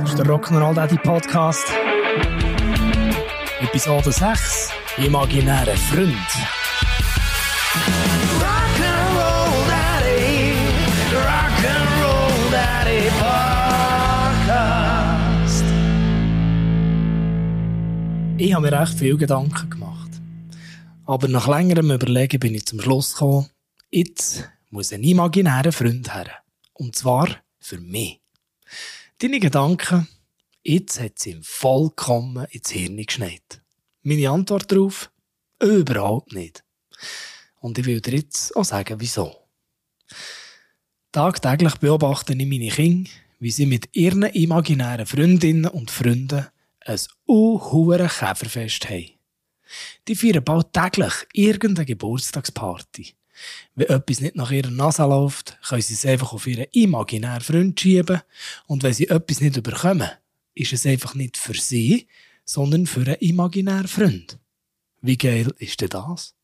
Das ist der Rock'n'Roll Daddy Podcast. Episode 6. Imaginäre Freund. Rock'n'Roll Daddy, Rock'n'Roll Daddy Podcast. Ich habe mir recht viel Gedanken gemacht. Aber nach längerem Überlegen bin ich zum Schluss gekommen, jetzt muss ein imaginärer Freund her. Und zwar für mich. Deine Gedanken, jetzt hat sie ihm vollkommen ins Hirn geschneit. Meine Antwort darauf? Überhaupt nicht. Und ich will dir jetzt auch sagen, wieso. Tagtäglich beobachte ich meine Kinder, wie sie mit ihren imaginären Freundinnen und Freunden ein unhuere Käferfest haben. Die feiern bald täglich irgendeine Geburtstagsparty. Wenn etwas nicht nach ihrer Nase läuft, können sie es einfach auf ihren imaginären Freund schieben und wenn sie etwas nicht überkommen, ist es einfach nicht für sie, sondern für einen imaginären Freund. Wie geil ist denn das?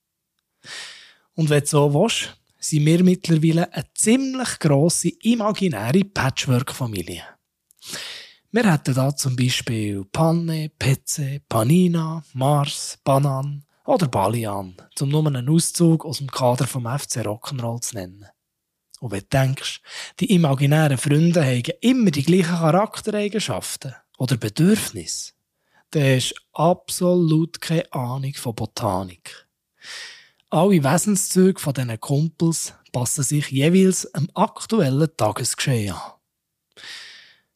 Und wenn du so willst, sind wir mittlerweile eine ziemlich grosse imaginäre Patchwork-Familie. Wir hätten da zum Beispiel Panne, Pezze, Panina, Mars, Banan oder Balian, um nur einen Auszug aus dem Kader vom FC Rock'n'Roll zu nennen. Und wenn du denkst, die imaginären Freunde haben immer die gleichen Charaktereigenschaften oder Bedürfnisse, dann hast du absolut keine Ahnung von Botanik. Alle Wesenszüge von diesen Kumpels passen sich jeweils am aktuellen Tagesgeschehen an.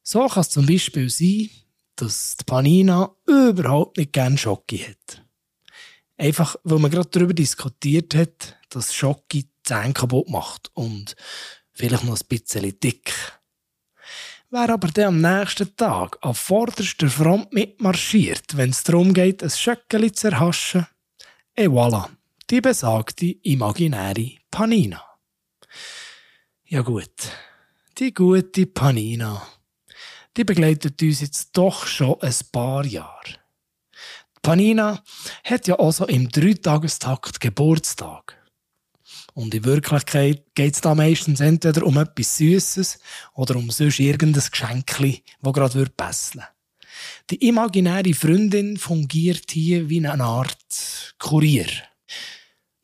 So kann es zum Beispiel sein, dass die Panina überhaupt nicht gerne Schocke hat. Einfach, weil man gerade darüber diskutiert hat, dass Schocke Zähne kaputt macht und vielleicht noch ein bisschen dick. Wer aber dann am nächsten Tag auf vorderster Front mitmarschiert, wenn es darum geht, ein Schöckeli zu erhaschen, et voilà, die besagte imaginäre Panina. Ja gut, die gute Panina, die begleitet uns jetzt doch schon ein paar Jahre. Panina hat ja also im Dreitagestakt Geburtstag. Und in Wirklichkeit geht es da meistens entweder um etwas Süßes oder um sonst irgendein Geschenkli, das gerade passen würde. Die imaginäre Freundin fungiert hier wie eine Art Kurier.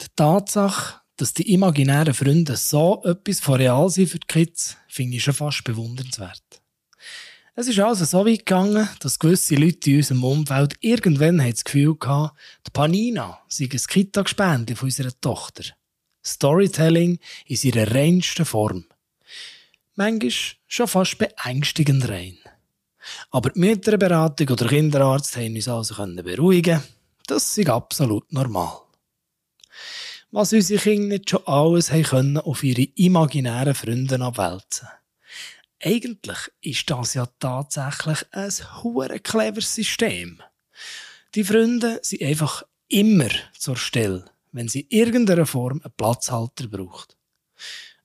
Die Tatsache, dass die imaginären Freunde so etwas von real sind für die Kids, finde ich schon fast bewundernswert. Es ist also so weit gegangen, dass gewisse Leute in unserem Umfeld irgendwann das Gefühl hatten, die Panina sei ein Kita-Gespende von unserer Tochter. Storytelling in ihrer reinsten Form. Manchmal schon fast beängstigend rein. Aber die Mütterberatung oder Kinderarzt haben uns also beruhigen Das ist absolut normal. Was unsere Kinder nicht schon alles haben können auf ihre imaginären Freunde abwälzen. Eigentlich ist das ja tatsächlich ein hure cleveres System. Die Freunde sind einfach immer zur Stelle wenn sie in irgendeiner Form einen Platzhalter braucht.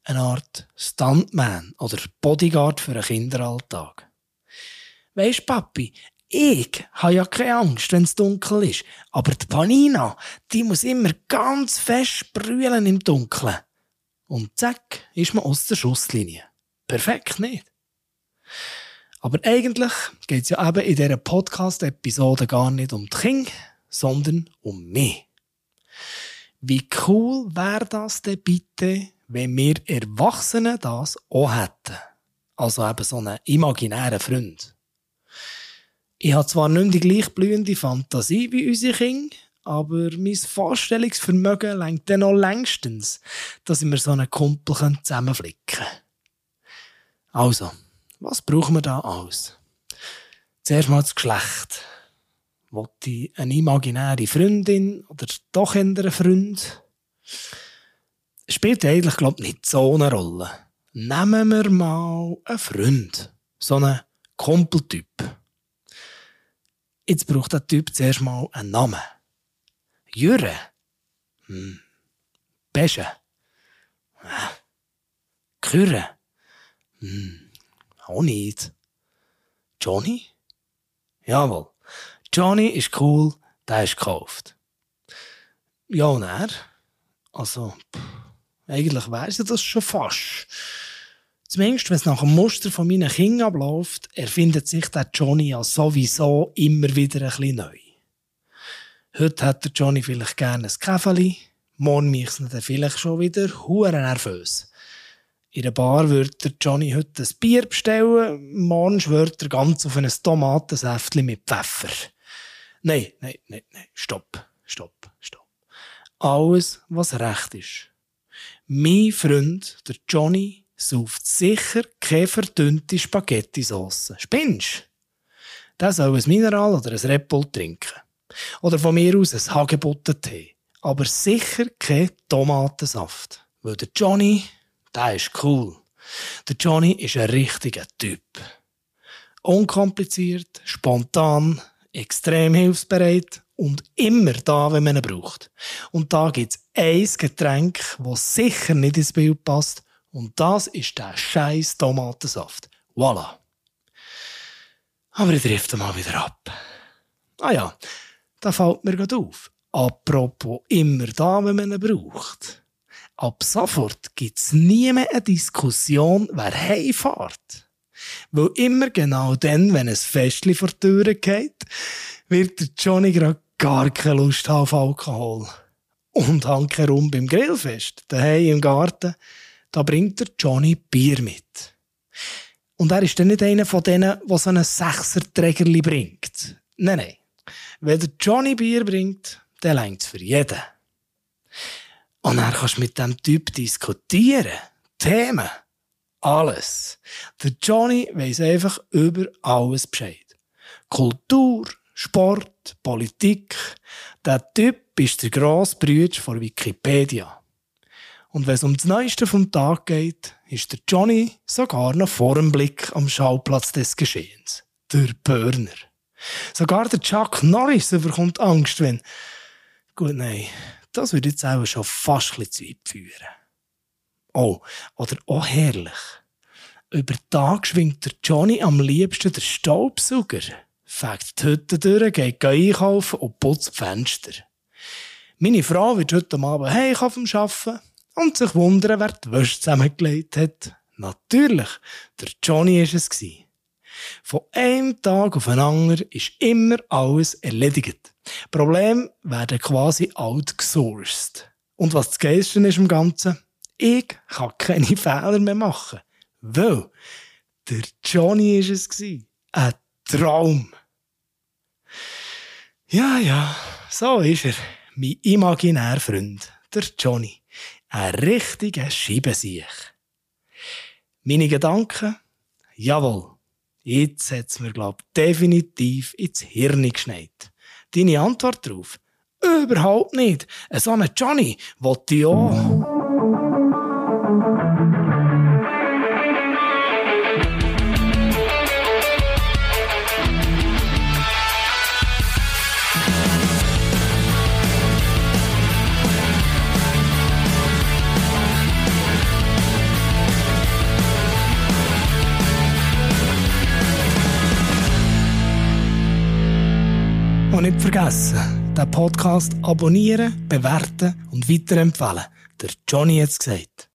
Eine Art Stuntman oder Bodyguard für einen Kinderalltag. Weisst, Papi, ich habe ja keine Angst, wenn es dunkel ist. Aber die Panina, die muss immer ganz fest brüllen im Dunkeln. Und zack, ist man aus der Schusslinie. Perfekt, nicht? Aber eigentlich geht es ja eben in dieser Podcast-Episode gar nicht um die Kinder, sondern um mich. Wie cool wäre das denn bitte, wenn wir Erwachsene das auch hätten? Also eben so einen imaginären Freund. Ich habe zwar nicht die gleich blühende Fantasie wie unsere Kinder, aber mein Vorstellungsvermögen lenkt dann noch längstens, dass ich mir so einen Kumpel zusammenflicken kann. Also, was brauchen wir da alles? Zuerst mal das Geschlecht. Wollte ich eine imaginäre Freundin oder doch einen Freund? Spielt eigentlich, glaube ich, nicht so eine Rolle. Nehmen wir mal einen Freund. So einen Kumpeltyp. Jetzt braucht der Typ zuerst mal einen Namen. Jure. Hm. Besche. Äh. Kürre. Hm. Auch nicht. Johnny? Jawohl. Johnny ist cool, der ist gekauft. Ja, und er? Also, pff, eigentlich weiss ich das schon fast. Zumindest, wenn es nach dem Muster von meinen Kindern abläuft, erfindet sich der Johnny ja sowieso immer wieder ein bisschen neu. Heute hat der Johnny vielleicht gerne ein Käfeli, morgen mich dann vielleicht schon wieder hure nervös. In der Bar würde der Johnny heute ein Bier bestellen, morgen schwört er ganz auf ein Tomatensäftchen mit Pfeffer. Nein, nein, nein, nein, stopp, stopp, stopp. Alles, was recht ist. Mein Freund, der Johnny, sauft sicher keine verdünnte Spaghetti-Sauce. Spinnst? Der soll ein Mineral oder ein Red Bull trinken. Oder von mir aus ein Hagebuttentee. Aber sicher kein Tomatensaft. Weil der Johnny, der ist cool. Der Johnny ist ein richtiger Typ. Unkompliziert, spontan, extrem hilfsbereit und immer da, wenn man ihn braucht. Und da gibt's ein Getränk, das sicher nicht ins Bild passt. Und das ist der scheiß Tomatensaft. Voilà. Aber ich drifte mal wieder ab. Ah ja, da fällt mir gerade auf. Apropos immer da, wenn man ihn braucht. Ab sofort gibt's nie mehr eine Diskussion, wer heimfährt. Weil immer genau dann, wenn ein Festli vor die Tür geht, wird der Johnny gerade gar keine Lust haben auf Alkohol. Und hanke herum beim Grillfest, daheim im Garten, da bringt der Johnny Bier mit. Und er ist dann nicht einer von denen, der so einen Sechserträgerli bringt. Nein, nein. Wenn der Johnny Bier bringt, dann längt's für jeden. Und dann kannst du mit dem Typ diskutieren. Themen. Alles. Der Johnny weiss einfach über alles Bescheid. Kultur, Sport, Politik. Der Typ ist der grosse Brüder von Wikipedia. Und wenn es um das Neueste vom Tag geht, ist der Johnny sogar noch vor dem Blick am Schauplatz des Geschehens. Der Burner. Sogar der Chuck Norris bekommt Angst, wenn... Gut, nein, das würde jetzt auch schon fast ein zu weit führen. Oh, oder auch herrlich. Über Tag schwingt der Johnny am liebsten der Staubsauger, fegt die Hütte durch, geht einkaufen und putzt die Fenster. Meine Frau wird heute Abend heim vom Arbeiten und sich wundern, wer die Wäsche zusammengelegt hat. Natürlich, der Johnny war es. gewesen. Von einem Tag auf den anderen ist immer alles erledigt. Probleme werden quasi outgesourced. Und was das Geilste ist im Ganzen? Ich kann keine Fehler mehr machen. Weil der Johnny war es. Ein Traum. Ja, ja, so ist er. Mein imaginärer Freund, der Johnny. Ein richtiger Scheibensiech. Meine Gedanken? Jawohl. Jetzt hat es mir, glaub definitiv ins Hirn geschneit. Deine Antwort darauf? Überhaupt nicht. So einen Johnny wollte ich auch. Und nicht vergessen, den Podcast abonnieren, bewerten und weiterempfehlen. Der Johnny es gesagt.